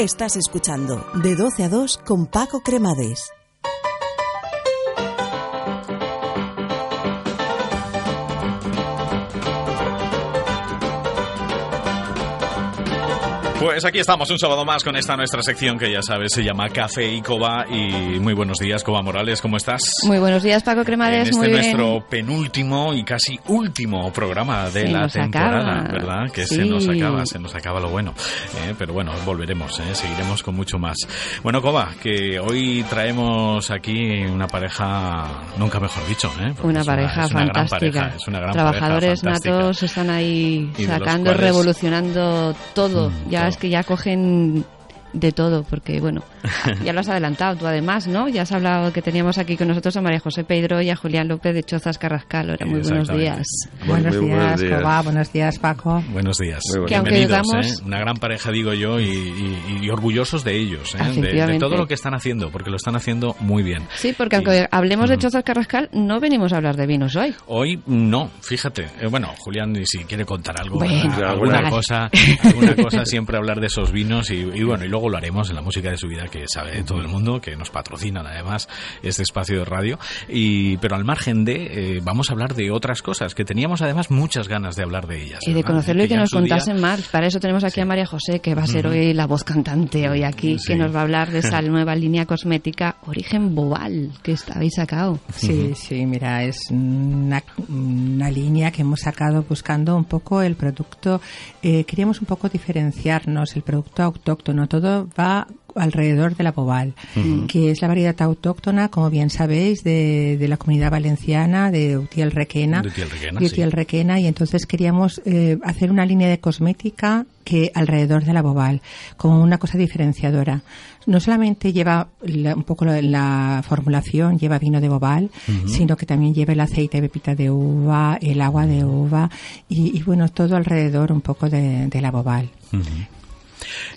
Estás escuchando De 12 a 2 con Paco Cremades. Pues aquí estamos un sábado más con esta nuestra sección que ya sabes se llama Café y Coba y muy buenos días Coba Morales, ¿cómo estás? Muy buenos días Paco Cremades, en este muy nuestro penúltimo y casi último programa de Se la temporada, acaba. ¿verdad? Que Sí. se nos acaba, se nos acaba lo bueno. ¿eh? Pero bueno, volveremos, ¿eh? seguiremos con mucho más. Bueno, Coba, que hoy traemos aquí una pareja, nunca mejor dicho, ¿eh? Una pareja una gran fantástica. pareja, es una gran Trabajadores pareja fantástica. natos están ahí Y sacando, cuales- revolucionando todo. Mm, ya. Es que ya cogen de todo, porque bueno, ya lo has adelantado tú además, ¿no? Ya has hablado que teníamos aquí con nosotros a María José Pedro y a Julián López de Chozas Carrascal. Ahora, muy buenos días. Buenos Muy buenos días, días. Coba. Buenos días, Paco. Buenos días. Muy buenos Que aunque Bienvenidos, digamos- ¿eh? Una gran pareja, digo yo, y, y- y orgullosos de ellos, ¿eh? de, todo lo que están haciendo, porque lo están haciendo muy bien. Sí, porque aunque hablemos de Mm. Chozas Carrascal, no venimos a hablar de vinos hoy. Hoy no, fíjate. Eh, bueno, Julián, si quiere contar algo, alguna cosa, alguna cosa, siempre hablar de esos vinos y, y bueno, y luego lo haremos en la música de su vida que sabe todo el mundo, que nos patrocinan además este espacio de radio. Y pero al margen de, eh, vamos a hablar de otras cosas que teníamos además muchas ganas de hablar de ellas. Y de conocerlo y que nos día- contasen más. Para eso tenemos aquí a María José, que va a ser hoy la voz cantante hoy aquí, Sí. que nos va a hablar de esa nueva línea cosmética Origen Bobal que está- habéis sacado. Sí, sí, mira, es una, una línea que hemos sacado buscando un poco el producto. eh, queríamos un poco diferenciarnos, el producto autóctono. Todo va alrededor de la bobal, que es la variedad autóctona, como bien sabéis, de, de la comunidad valenciana, de Utiel Requena. De Utiel Requena, de sí. Utiel Requena, y entonces queríamos eh, hacer una línea de cosmética que alrededor de la bobal, como una cosa diferenciadora. No solamente lleva la- un poco la, la formulación, lleva vino de bobal, sino que también lleva el aceite de pepita de uva, el agua de uva y, y, bueno, todo alrededor un poco de, de la bobal. Ujú.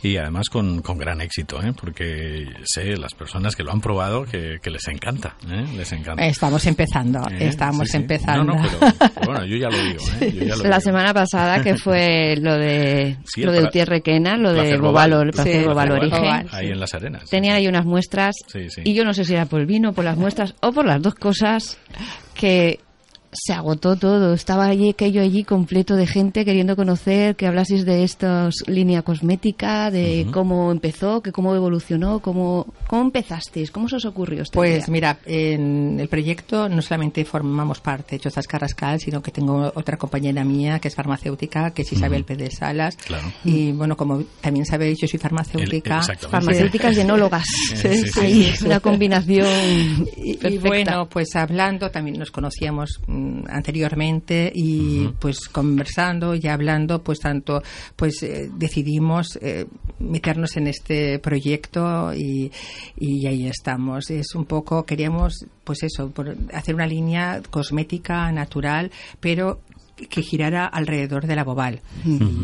Y además con, con gran éxito, ¿eh? porque sé las personas que lo han probado que, que les encanta, ¿eh? les encanta. Estamos empezando, Eh, estamos sí, sí. empezando. No, no, pero, pero bueno, yo ya lo digo. ¿eh? Yo ya lo La digo. semana pasada que fue lo de Sí, lo de pla- Utiel Requena, lo de Placer Bobal, Origen. Ahí en las arenas. Tenían ahí unas muestras Sí, sí. y yo no sé si era por el vino, por las muestras o por las dos cosas que se agotó todo. Estaba allí aquello allí completo de gente queriendo conocer, que hablaseis de esta línea cosmética, de cómo empezó, que cómo evolucionó, cómo, cómo empezasteis, cómo se os ocurrió esta Pues mira, en el proyecto no solamente formamos parte de Chozas Carrascal, sino que tengo otra compañera mía que es farmacéutica, que es Isabel Pérez Salas. Claro. Y bueno, como también sabéis, yo soy farmacéutica. Farmacéuticas y enólogas. Sí, sí, sí. Ahí, una combinación Y, y perfecta. bueno, pues hablando, también nos conocíamos mm, anteriormente y pues conversando y hablando, pues tanto, pues eh, decidimos eh, meternos en este proyecto y, y ahí estamos. Es un poco, queríamos, pues eso, por hacer una línea cosmética natural, pero que girara alrededor de la bobal.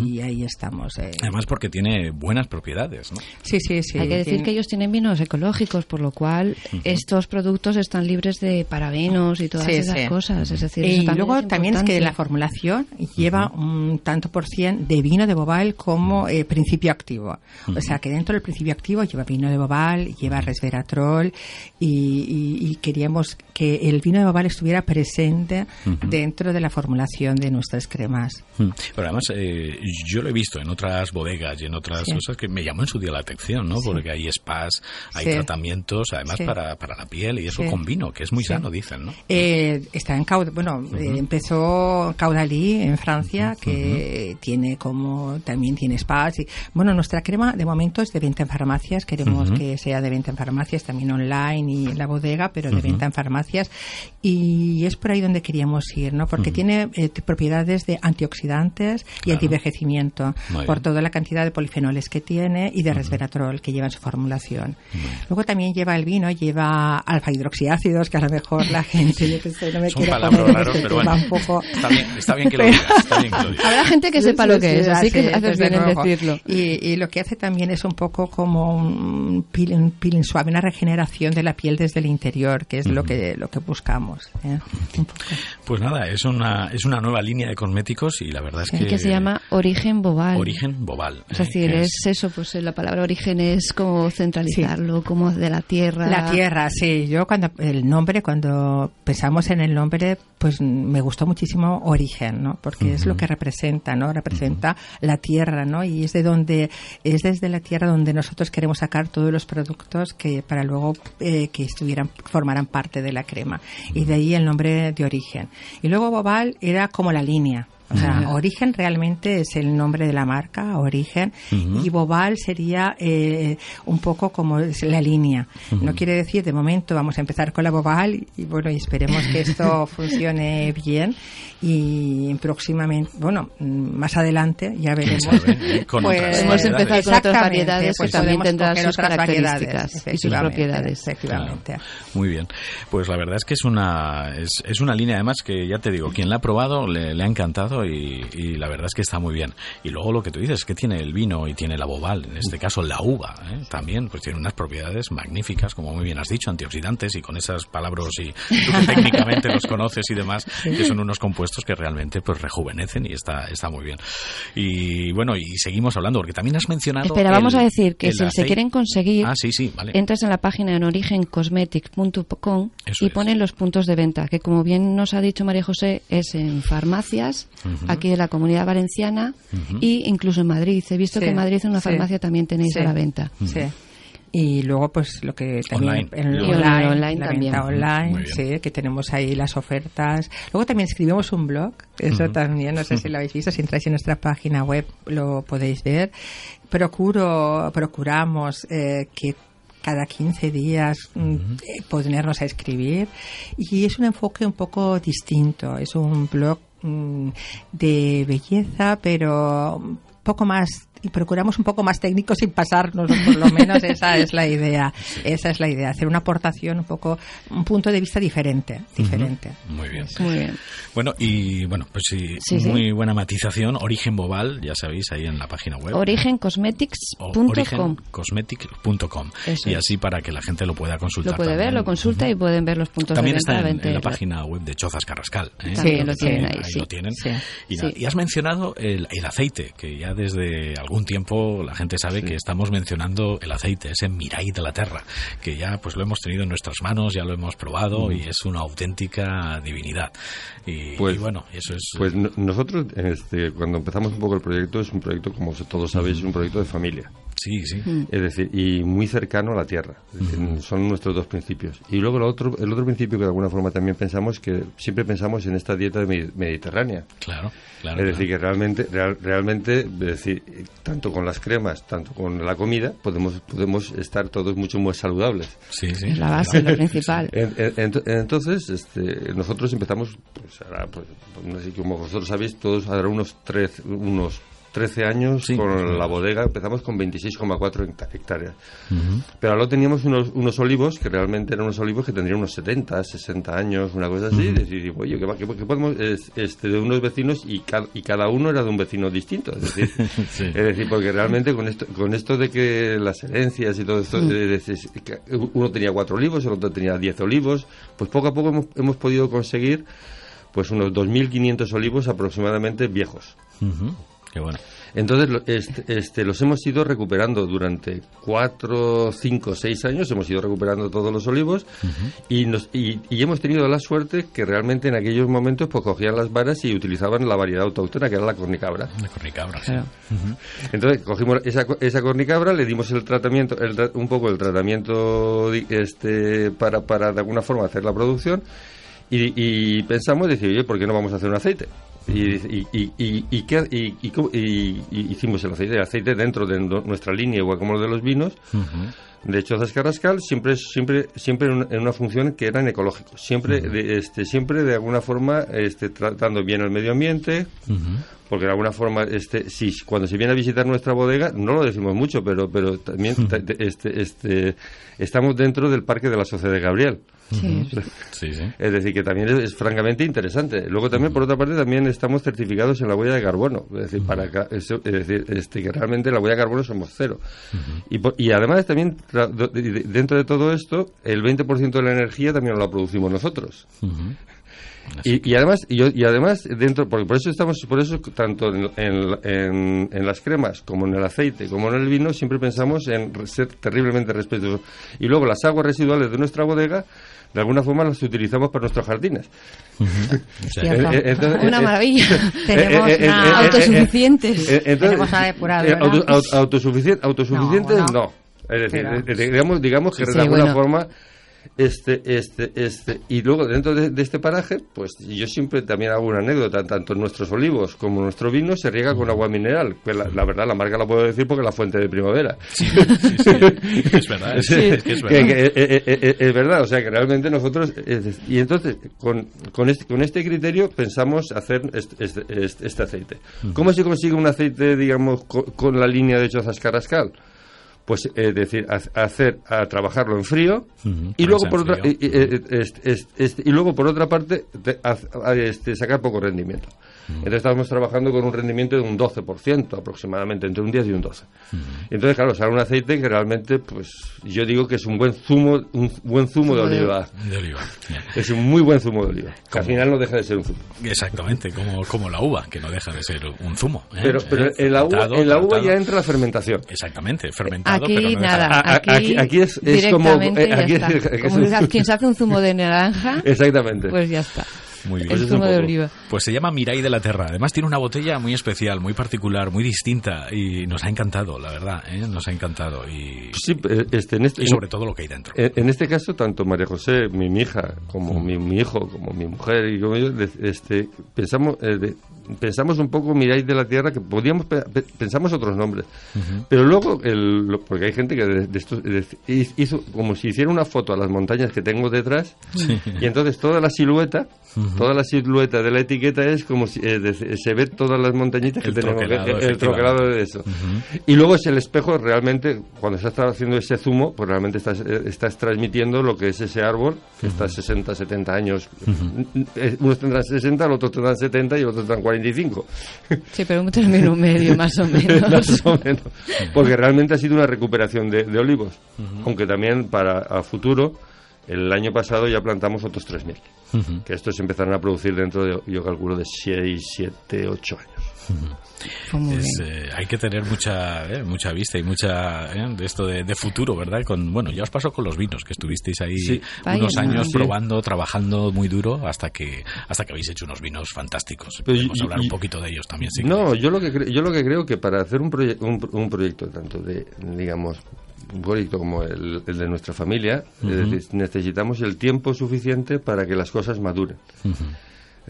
Y ahí estamos. eh. Además porque tiene buenas propiedades, ¿no? Sí, sí, sí. Hay que decir tiene- que ellos tienen vinos ecológicos, por lo cual estos productos están libres de parabenos y todas Sí, esas sí. cosas. Es decir, Y luego es también es que la formulación lleva un tanto por cien de vino de bobal como eh, principio activo. O sea que dentro del principio activo lleva vino de bobal, lleva resveratrol y, y- y queríamos que el vino de bobal estuviera presente dentro de la formulación de nuestras cremas. Pero además, eh, yo lo he visto en otras bodegas y en otras Sí. cosas que me llamó en su día la atención, ¿no? Porque hay spas, hay Sí. tratamientos, además Sí. para, para la piel y eso Sí. con vino, que es muy Sí. sano, dicen, ¿no? Eh, está en Caud bueno, eh, empezó Caudalí en Francia, que tiene como también tiene spas. Y, bueno, nuestra crema de momento es de venta en farmacias. Queremos que sea de venta en farmacias, también online y en la bodega, pero de venta en farmacias y es por ahí donde queríamos ir, ¿no? Porque tiene eh, propiedades de antioxidantes y antivejecimiento por toda la cantidad de polifenoles que tiene y de resveratrol que lleva en su formulación. Luego también lleva el vino, lleva alfa hidroxiácidos que a lo mejor la gente yo que no me quiere poner este pero bueno. un poco Está bien, está bien que lo digas. Está bien que lo digas. Habrá gente que sepa lo que es, sí, así que haces bien en decirlo. Y, y lo que hace también es un poco como un peeling, un peeling suave, una regeneración de la piel desde el interior, que es lo que lo que buscamos. ¿eh? Pues nada, es una, es una nueva línea de cosméticos y la verdad es que... que se llama origen bobal. Origen Bobal. Es ¿eh? decir, Que es eso, pues la palabra origen es como centralizarlo, como de la tierra. La tierra, sí. Yo cuando el nombre, cuando pensamos en el nombre, pues me gustó muchísimo origen, ¿no? Porque es lo que representa, ¿no? Representa la tierra, ¿no? Y es de donde es desde la tierra donde nosotros queremos sacar todos los productos que para luego eh, que estuvieran formaran parte de la crema. Y de ahí el nombre de origen. Y luego Bobal era como la línea. O sea, Origen realmente es el nombre de la marca, Origen, y Bobal sería eh, un poco como es la línea. No quiere decir, de momento vamos a empezar con la Bobal y, y bueno, y esperemos que esto funcione bien y próximamente, bueno, más adelante ya veremos. sabe, ¿eh? Con otras Podemos empezar con otras variedades pues que también tendrán sus características y sus efectivamente, propiedades. Efectivamente. Muy bien. Pues la verdad es que es una, es, es una línea además que ya te digo, quien la ha probado le, le ha encantado y, y la verdad es que está muy bien. Y luego lo que tú dices, que tiene el vino y tiene la bobal, en este caso la uva, ¿eh? también, pues tiene unas propiedades magníficas, como muy bien has dicho, antioxidantes y con esas palabras y tú que técnicamente los conoces y demás, que son unos compuestos que realmente pues rejuvenecen y está, está muy bien. Y bueno, y seguimos hablando, porque también has mencionado... Espera, el- vamos a decir que si se quieren conseguir, Ah, sí, sí, vale. entras en la página en origencosmetics.com y ponen los puntos de venta, que como bien nos ha dicho María José, es en farmacias, aquí en la comunidad valenciana y incluso en Madrid. He visto Sí, que en Madrid en una sí. farmacia también tenéis Sí. a la venta. Sí. Y luego, pues lo que también. Online. en Y online, online la también. venta online, sí, que tenemos ahí las ofertas. Luego también escribimos un blog, eso también, no sé si lo habéis visto, si entráis en nuestra página web lo podéis ver. Procuro, procuramos eh, que cada 15 días mm, eh, ponernos a escribir y es un enfoque un poco distinto, es un blog de belleza, pero poco más y procuramos un poco más técnico sin pasarnos, por lo menos esa es la idea. Esa es la idea, hacer una aportación un poco, un punto de vista diferente, diferente. Muy bien. Muy bien. Bueno, y bueno, pues sí, Sí, sí. muy buena matización. Origen Bobal, ya sabéis, ahí en la página web. Origencosmetics.com. origencosmetic.com. Eso Y así para que la gente lo pueda consultar. Lo puede ver, también. lo consulta y pueden ver los puntos También de está venta. en, en la 20. página web de Chozas Carrascal. ¿eh? También Que lo tienen ahí, sí. lo tienen. Sí. Y, Sí. y has mencionado el, el aceite, que ya desde algún tiempo la gente sabe que estamos mencionando el aceite, ese Mirai de la Terra, que ya pues lo hemos tenido en nuestras manos, ya lo hemos probado y es una auténtica divinidad. Y, Pues- y bueno, eso es... Pues no- nosotros, este, cuando empezamos un poco el proyecto, es un proyecto, como todos sabéis, es un proyecto de familia. Sí, sí. Es decir, y muy cercano a la tierra. Decir, Son nuestros dos principios. Y luego el otro, el otro principio que de alguna forma también pensamos, que siempre pensamos en esta dieta medi- mediterránea. Claro, claro. es decir, que realmente, real- realmente, es decir, tanto con las cremas, tanto con la comida, podemos, podemos estar todos mucho más saludables. Sí, sí. Es la base, lo principal. En- en- ent- entonces, este, nosotros empezamos, pues ahora, pues, no sé, como vosotros sabéis, todos ahora unos, tres, unos 13 años Sí. con la bodega, empezamos con 26,4 hecta- hectáreas. Pero luego teníamos unos, unos olivos que realmente eran unos olivos que tendrían unos 70, 60 años, una cosa así. Y decir, oye, ¿qué, qué- qué podemos? Es, este, de unos vecinos y, ca- y cada uno era de un vecino distinto. Es decir, Sí. es decir porque realmente con esto, con esto de que las herencias y todo esto, es decir, que uno tenía cuatro olivos, el otro tenía 10 olivos, pues poco a poco hemos, hemos podido conseguir pues unos 2.500 olivos aproximadamente viejos. Qué bueno. Entonces, lo- este, este, los hemos ido recuperando durante cuatro, cinco, seis años, hemos ido recuperando todos los olivos y, nos, y, y hemos tenido la suerte que realmente en aquellos momentos pues cogían las varas y utilizaban la variedad autóctona que era la cornicabra. Cornicabra, sí. Entonces cogimos esa, co- esa cornicabra, le dimos el tratamiento, el tra- un poco el tratamiento este, para, para de alguna forma hacer la producción y, y pensamos, decir, oye, ¿por qué no vamos a hacer un aceite? Y, y, y, y, y y- y cómo- y- y hicimos el aceite, el aceite dentro de nuestra línea, igual como lo de los vinos. De hecho, Zascarrascal siempre, siempre, siempre en una, función que era en ecológico. Siempre, de, este, siempre de alguna forma este, tratando bien el medio ambiente, porque de alguna forma, este, sí, cuando se viene a visitar nuestra bodega, no lo decimos mucho, pero, pero también ta- te- este, este, estamos dentro del Parque de la Sociedad de Gabriel. Sí. Sí, sí. Es decir, que también es, es francamente interesante. Luego también, por otra parte, también estamos certificados en la huella de carbono. Es decir, para ca- eso- es decir este, que realmente la huella de carbono somos cero. y, por- y además también, dentro de todo esto, el 20% de la energía también la producimos nosotros. Y, y además y, yo- y además dentro porque por eso estamos por eso tanto en, en- en- en las cremas como en el aceite como en el vino siempre pensamos en ser terriblemente respetuosos y luego las aguas residuales de nuestra bodega de alguna forma las utilizamos para nuestros jardines entonces, Una maravilla. Tenemos una- autosuficientes. Tenemos una depuradora. eh, auto- auto- autosuficien- autosuficientes No, es decir eh, eh, digamos digamos que Sí, de alguna bueno. forma este este este y luego dentro de, de este paraje pues yo siempre también hago una anécdota tanto nuestros olivos como nuestro vino se riega con agua mineral que la, la verdad la marca la puedo decir porque es la fuente de primavera Sí, sí, sí. Es verdad, es, es que es que- verdad. que, es verdad, o sea que realmente nosotros y entonces con, con, este, con este criterio pensamos hacer este, este, este- aceite. ¿Cómo se consigue un aceite, digamos, co- con, la línea de Chozas Carrascal? Pues es decir, ha- hacer a trabajarlo en frío Ujú, y ponerse luego por otra y, y- eh, este- este- este- y luego por otra parte te- haz- a- este, sacar poco rendimiento. Entonces estamos trabajando con un rendimiento de un 12% aproximadamente, entre un 10 y un 12. Entonces, claro, sale un aceite que realmente, pues yo digo que es un buen zumo, un buen zumo de oliva. De oliva. Es un muy buen zumo de oliva. Que al final no deja de ser un zumo. Exactamente, como, como la uva, que no deja de ser un zumo. ¿eh? Pero, pero Eh, en la uva, en la uva ya entra la fermentación. Exactamente, fermentado, Aquí pero no deja- nada, aquí, aquí- aquí es- es como- directamente eh, aquí es- está. es- Como es- quien se hace un zumo de naranja, Exactamente. pues ya está. Muy bien. El Pues es zumo de oliva. Pues se llama Mirai de la Terra. Además tiene una botella muy especial, muy particular, muy distinta y nos ha encantado, la verdad, ¿eh? nos ha encantado y, Sí, eh, este, en este, y sobre todo lo que hay dentro. En, en este caso, tanto María José, mi, mi hija, como mi, mi hijo, como mi mujer y como yo, este, pensamos, eh, de- pensamos un poco, miráis de la tierra, que podíamos, pe- pe- pensamos otros nombres. Pero luego, el, lo- porque hay gente que de, de esto- de- hizo como si hiciera una foto a las montañas que tengo detrás, y entonces toda la silueta, toda la silueta de la etiqueta es como si eh, de- se ve todas las montañitas El que tenemos, el efectivamente. troquelado de eso. Y luego es el espejo, realmente, cuando estás haciendo ese zumo, pues realmente estás, eh, estás transmitiendo lo que es ese árbol, que está 60, 70 años. Eh, Unos tendrán 60, los otros tendrán 70 y los otros tendrán 45. Sí, pero un término medio, más o menos. Más o menos. Porque realmente ha sido una recuperación de, de olivos. Aunque también para a futuro, el año pasado ya plantamos otros 3.000. Ujú. Que estos empezarán a producir dentro de, yo calculo, de 6, 7, 8 años. Es, eh, hay que tener mucha eh, mucha vista y mucha eh, de esto de, de futuro, ¿verdad? Con bueno, ya os pasó con los vinos que estuvisteis ahí Sí. unos Vaya, años sí. probando, trabajando muy duro hasta que hasta que habéis hecho unos vinos fantásticos. Pero Podemos y- hablar y- un poquito de ellos también, sí. No, yo lo que yo lo que creo que para hacer un, proye- un, un proyecto tanto de digamos un proyecto como el, el de nuestra familia, es decir, necesitamos el tiempo suficiente para que las cosas maduren. Eh,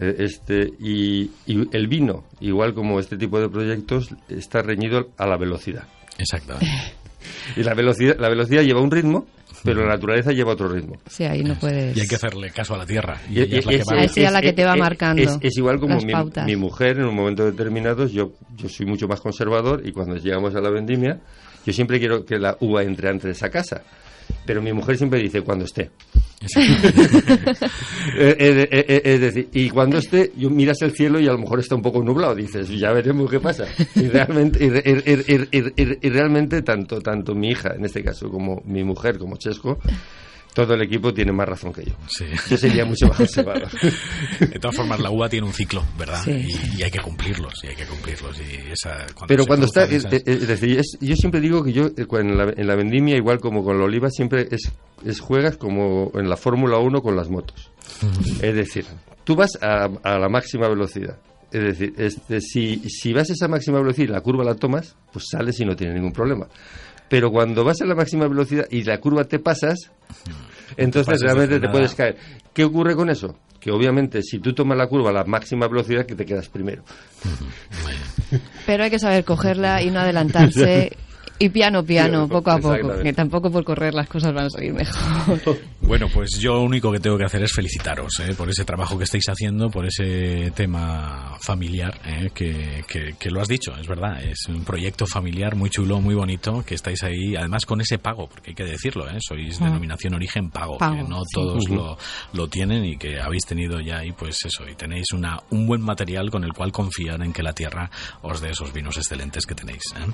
Este y, y el vino, igual como este tipo de proyectos, está reñido a la velocidad. Exactamente. Y la velocidad, la velocidad lleva un ritmo, pero la naturaleza lleva otro ritmo. Sí, ahí no puedes. Y hay que hacerle caso a la tierra. Y es la que es- va. Es ella la que te va es- marcando Es, es igual como las mi, pautas. mi mujer en un momento determinado, yo, yo soy mucho más conservador y cuando llegamos a la vendimia, yo siempre quiero que la uva entre antes a casa. Pero mi mujer siempre dice cuando esté. Eh, eh, eh, es decir, y cuando esté, miras el cielo y a lo mejor está un poco nublado, dices, ya veremos qué pasa. Y realmente, y, re- y- y- y- y- y realmente tanto, tanto mi hija, en este caso, como mi mujer, como Chesco, todo el equipo tiene más razón que yo. Sí. Yo sería mucho más conservador. De todas formas, la uva tiene un ciclo, ¿verdad? Sí. Y, y hay que cumplirlos, y hay que cumplirlos. Y esa, cuando Pero cuando está, es, esas- es- es decir, es- yo siempre digo que yo eh, en la, en la vendimia, igual como con la oliva, siempre es, es juegas como en la Fórmula 1 con las motos. Es decir, tú vas a, a la máxima velocidad. Es decir, este, si, si vas a esa máxima velocidad y la curva la tomas, pues sales y no tienes ningún problema. Pero cuando vas a la máxima velocidad y la curva te pasas, Entonces realmente te puedes caer. ¿Qué ocurre con eso? Que obviamente si tú tomas la curva a la máxima velocidad que te quedas primero. Pero hay que saber cogerla y no adelantarse. Y piano, piano, Sí, poco a poco, exactamente. que tampoco por correr las cosas van a salir mejor. Bueno, pues yo lo único que tengo que hacer es felicitaros ¿eh? por ese trabajo que estáis haciendo, por ese tema familiar, ¿eh? que, que- que lo has dicho, es verdad, es un proyecto familiar muy chulo, muy bonito, que estáis ahí, además con ese pago, porque hay que decirlo, ¿eh? sois Ah. denominación origen pago, Pago, que no sí. todos lo, lo tienen y que habéis tenido ya ahí, pues eso, y tenéis una, un buen material con el cual confiar en que la tierra os dé esos vinos excelentes que tenéis. ¿eh?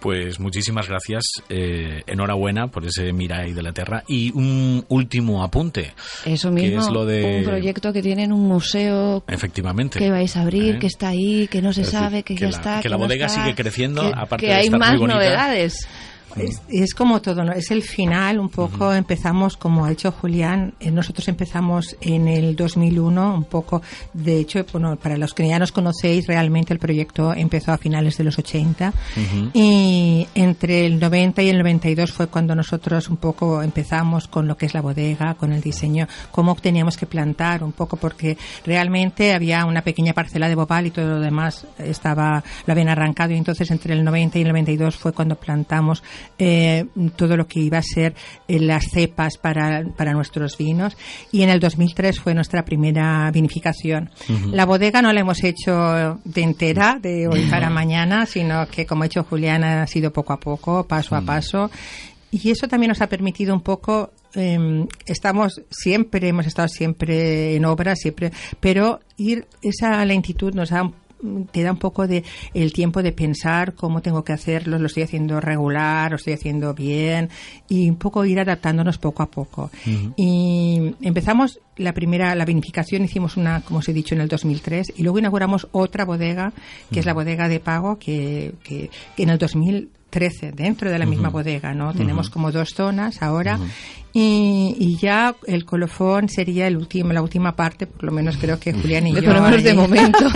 Pues muchísimas gracias, eh, enhorabuena por ese Mirai de la Tierra y un último apunte. Eso que mismo, es lo de- un proyecto que tienen un museo Efectivamente. que vais a abrir, ¿Eh? que está ahí, que no se Es sabe, que, que ya la- está. que la no bodega está, sigue creciendo, que, aparte que de hay estar muy más bonita. Es, es como todo, ¿no? Es el final, un poco empezamos, como ha hecho Julián, eh, nosotros empezamos en el 2001, un poco, de hecho, bueno, para los que ya nos conocéis, realmente el proyecto empezó a finales de los 80 y entre el 90 y el 92 fue cuando nosotros un poco empezamos con lo que es la bodega, con el diseño, cómo teníamos que plantar un poco, porque realmente había una pequeña parcela de bobal y todo lo demás estaba, lo habían arrancado. Y entonces entre el 90 y el 92 fue cuando plantamos eh, todo lo que iba a ser eh, las cepas para, para nuestros vinos y en el 2003 fue nuestra primera vinificación. La bodega no la hemos hecho de entera, de hoy para mañana, sino que como ha hecho Juliana ha sido poco a poco, paso a paso. Y eso también nos ha permitido un poco, eh, estamos siempre, hemos estado siempre en obra, siempre, pero ir, esa lentitud nos da te da un poco de el tiempo de pensar cómo tengo que hacerlo, lo estoy haciendo regular, lo estoy haciendo bien y un poco ir adaptándonos poco a poco. Y empezamos la primera, la vinificación, hicimos una, como os he dicho, en el 2003 y luego inauguramos otra bodega, que es la bodega de pago, que, que, que en el 2013, dentro de la misma bodega, ¿no? Tenemos como dos zonas ahora y, y ya el colofón sería el último, la última parte, por lo menos creo que Julián y yo. por lo menos de momento.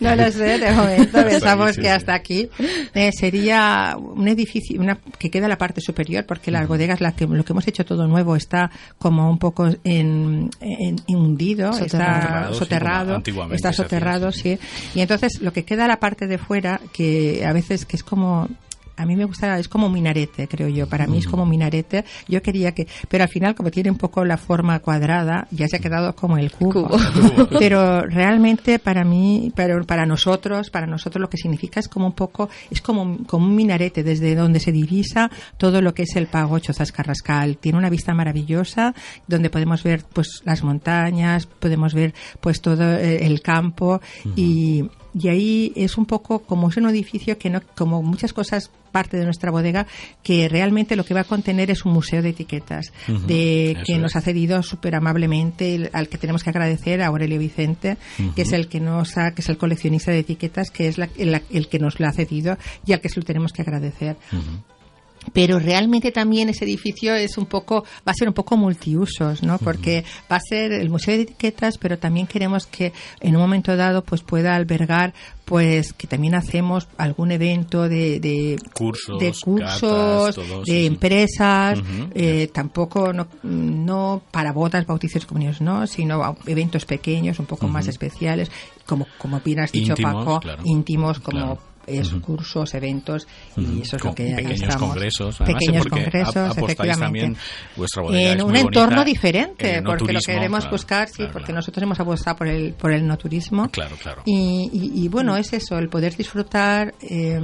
no lo sé, de momento pensamos sí, que sí. hasta aquí eh, sería un edificio una, que queda en la parte superior, porque las bodegas, la que, lo que hemos hecho todo nuevo está como un poco en, en- hundido, Soterrado. está Soterrado, sí, está soterrado, sí. sí. Y entonces lo que queda la parte de fuera, que a veces que es como a mí me gusta, es como un minarete, creo yo. Para mí es como un minarete. Yo quería que, pero al final, como tiene un poco la forma cuadrada, ya se ha quedado como el cubo. Cubo. Pero realmente para mí, pero para nosotros, para nosotros lo que significa es como un poco, es como, como un minarete desde donde se divisa todo lo que es el Pago Chozas Carrascal. Tiene una vista maravillosa donde podemos ver pues las montañas, podemos ver pues todo eh, el campo y y ahí es un poco como es un edificio que no como muchas cosas parte de nuestra bodega que realmente lo que va a contener es un museo de etiquetas de que es. nos ha cedido súper amablemente al que tenemos que agradecer a Aurelio Vicente que es el que nos ha, que es el coleccionista de etiquetas que es la- el, el que nos lo ha cedido y al que se lo tenemos que agradecer pero realmente también ese edificio es un poco va a ser un poco multiusos no porque va a ser el museo de etiquetas pero también queremos que en un momento dado pues pueda albergar pues que también hacemos algún evento de, de Cursos, de cursos catas, todo, de sí, sí. empresas eh, tampoco no, no para bodas bautizos comuniones no sino eventos pequeños un poco más especiales como como bien has dicho Íntimos, Paco claro. íntimos como Claro. Es cursos, eventos, y eso es Con lo que pequeños estamos. congresos, además, pequeños porque congresos, efectivamente. también, vuestra bodega en es un muy entorno bonita, diferente, no porque lo queremos claro, buscar, sí, claro, porque claro. nosotros hemos apostado por el, por el no turismo. Claro, claro. Y, y- y, bueno, es eso, el poder disfrutar eh,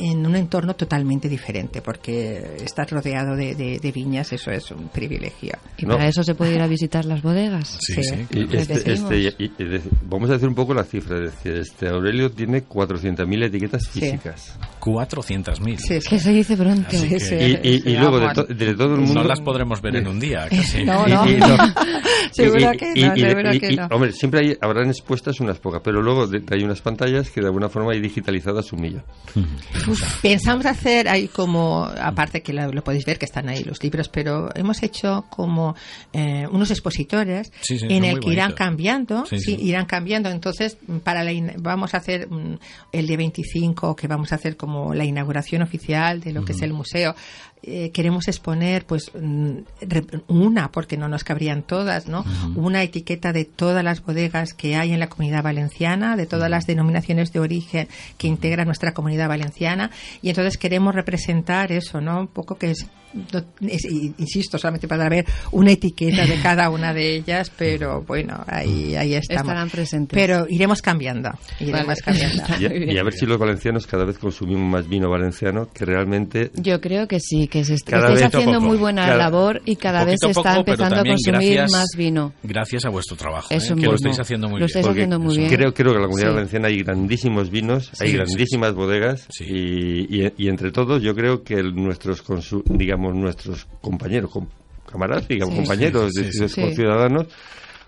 en un entorno totalmente diferente, porque estar rodeado de, de- de viñas, eso es un privilegio. Y No. para eso se puede ir a visitar las bodegas. Sí, Sí. sí. Y Les este, este- y- y de- vamos a decir un poco la cifra. Es decir, este Aurelio tiene 400.000 etiquetas Sí. físicas. 400.000. Sí, sí. Que se dice pronto. Que- Sí, Y, y- sí, y luego de, to- de todo el mundo. No las podremos ver en un día, casi. No, no. y- no. Seguro Y- que no, y- seguro y- que y- no. Hombre, siempre hay, habrán expuestas unas pocas, pero luego de- hay unas pantallas que de alguna forma hay digitalizadas un millón. Pensamos hacer ahí como, aparte que lo, lo podéis ver que están ahí los libros, pero hemos hecho como eh, unos expositores Sí, sí, en el que irán bonitos. cambiando, Sí, sí, sí. irán cambiando. Entonces, para la vamos a hacer mm, el día 25, que vamos a hacer como la inauguración oficial de lo que es el museo. Eh, queremos exponer pues mm, una, porque no nos cabrían todas, ¿no? Una etiqueta de todas las bodegas que hay en la comunidad valenciana, de todas las denominaciones de origen que integra nuestra comunidad valenciana y entonces queremos representar eso, ¿no? Un poco que es, insisto, solamente para ver una etiqueta de cada una de ellas, pero bueno, ahí, ahí estamos. Estarán presentes. Pero iremos cambiando, iremos cambiando. Y, a ver si los valencianos cada vez consumimos más vino valenciano, que realmente... Yo creo que sí, que se estáis haciendo muy buena labor y cada vez se está empezando a consumir más vino. Gracias a vuestro trabajo, Eso ¿eh? que lo estáis haciendo muy lo estáis Haciendo muy bien. Creo, creo que en la comunidad valenciana hay grandísimos vinos, hay grandísimas bodegas y, y, entre todos yo creo que nuestros, digamos, nuestros compañeros, camaradas, digamos, compañeros, de, ciudadanos,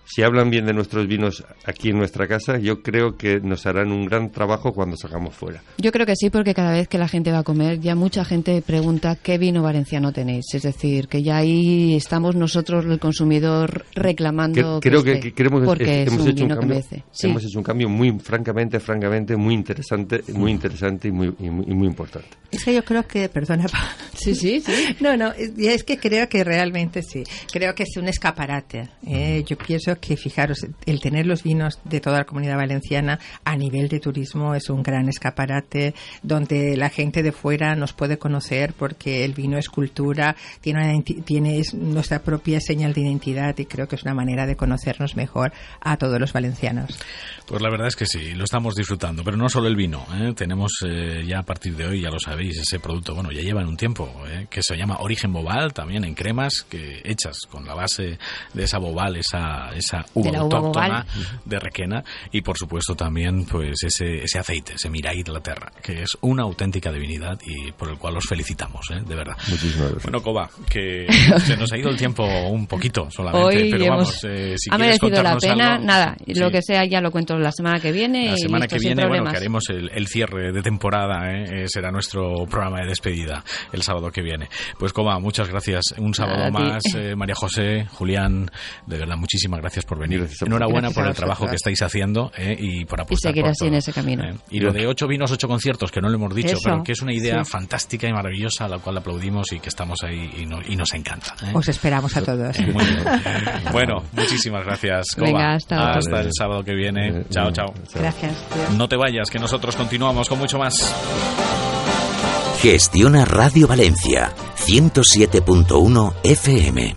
si hablan bien de nuestros vinos aquí en nuestra casa, yo creo que nos harán un gran trabajo cuando salgamos fuera. Yo creo que sí, porque cada vez que la gente va a comer, ya mucha gente pregunta qué vino valenciano tenéis. Es decir, que ya ahí estamos nosotros, el consumidor, reclamando. creo que, porque hemos hecho un cambio, Hemos hecho un cambio muy, francamente, francamente, muy interesante, muy interesante y muy, y muy, importante. Es que yo creo que, perdona, sí, sí, sí. No, no, es que creo que realmente sí. Creo que es un escaparate. ¿eh? Yo pienso que fijaros, el tener los vinos de toda la comunidad valenciana a nivel de turismo es un gran escaparate donde la gente de fuera nos puede conocer porque el vino es cultura, tiene, tiene nuestra propia señal de identidad y creo que es una manera de conocernos mejor a todos los valencianos. Pues la verdad es que sí, lo estamos disfrutando, pero no solo el vino. ¿eh? Tenemos eh, ya a partir de hoy, ya lo sabéis, ese producto, bueno, ya llevan un tiempo, ¿eh? que se llama Origen Bobal, también en cremas, que hechas con la base de esa bobal, esa, esa uva autóctona de Requena y por supuesto también pues ese, ese aceite, ese Mirai de la Terra, que es una auténtica divinidad y por el cual los felicitamos, ¿eh? de verdad. Muchísimas gracias. Bueno, Coba, que se nos ha ido el tiempo un poquito solamente, Hoy pero hemos... vamos, eh, si ha merecido la pena, algo, nada, lo que sea ya lo cuento la semana que viene. La semana que viene, bueno, que haremos el, el cierre de temporada, ¿eh? será nuestro programa de despedida el sábado que viene. Pues Coba, muchas gracias. Un sábado más, María José, Julián, de verdad, muchísimas gracias por venir. Enhorabuena por el trabajo que estáis haciendo eh, y por apostar y seguir así en ese camino. Eh. Y lo de ocho vinos, ocho conciertos, que no lo hemos dicho, pero que es una idea fantástica y maravillosa, a la cual aplaudimos y que estamos ahí y, nos encanta. ¿eh? Os esperamos a todos. bueno, muchísimas gracias. Venga, hasta, hasta el sábado que viene. Chao, chao. Gracias. No te vayas, que nosotros continuamos con mucho más. Gestiona Radio Valencia, 107.1 FM.